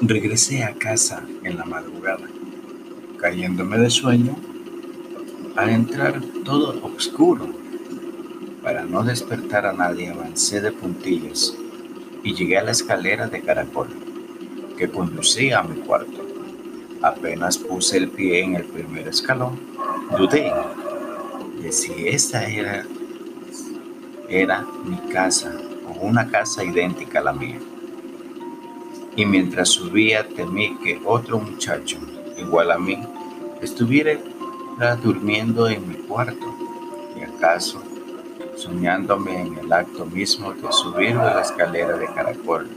Regresé a casa en la madrugada, cayéndome de sueño. Al entrar todo oscuro, para no despertar a nadie, avancé de puntillas y llegué a la escalera de caracol que conducía a mi cuarto. Apenas puse el pie en el primer escalón, dudé de si esta era, era mi casa o una casa idéntica a la mía y mientras subía temí que otro muchacho, igual a mí, estuviera durmiendo en mi cuarto y acaso soñándome en el acto mismo de subir a la escalera de caracol.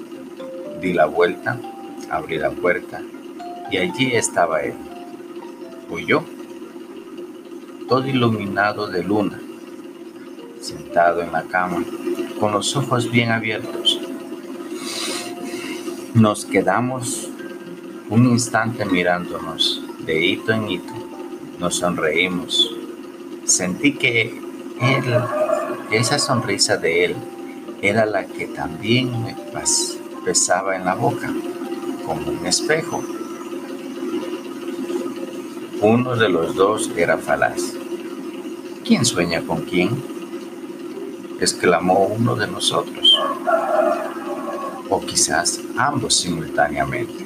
Di la vuelta, abrí la puerta y allí estaba él, yo, todo iluminado de luna, sentado en la cama, con los ojos bien abiertos nos quedamos un instante mirándonos de hito en hito. Nos sonreímos. Sentí que él, esa sonrisa de él, era la que también me pesaba en la boca, como un espejo. Uno de los dos era falaz. ¿Quién sueña con quién? exclamó uno de nosotros o quizás ambos simultáneamente.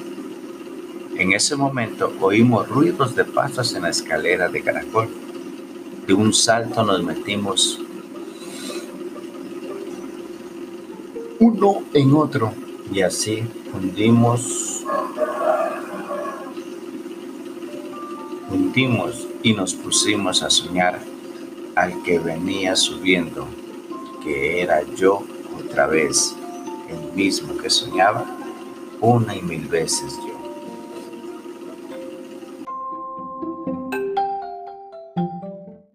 En ese momento oímos ruidos de pasos en la escalera de caracol. De un salto nos metimos uno en otro y así hundimos, hundimos y nos pusimos a soñar al que venía subiendo, que era yo otra vez el mismo que soñaba una y mil veces yo.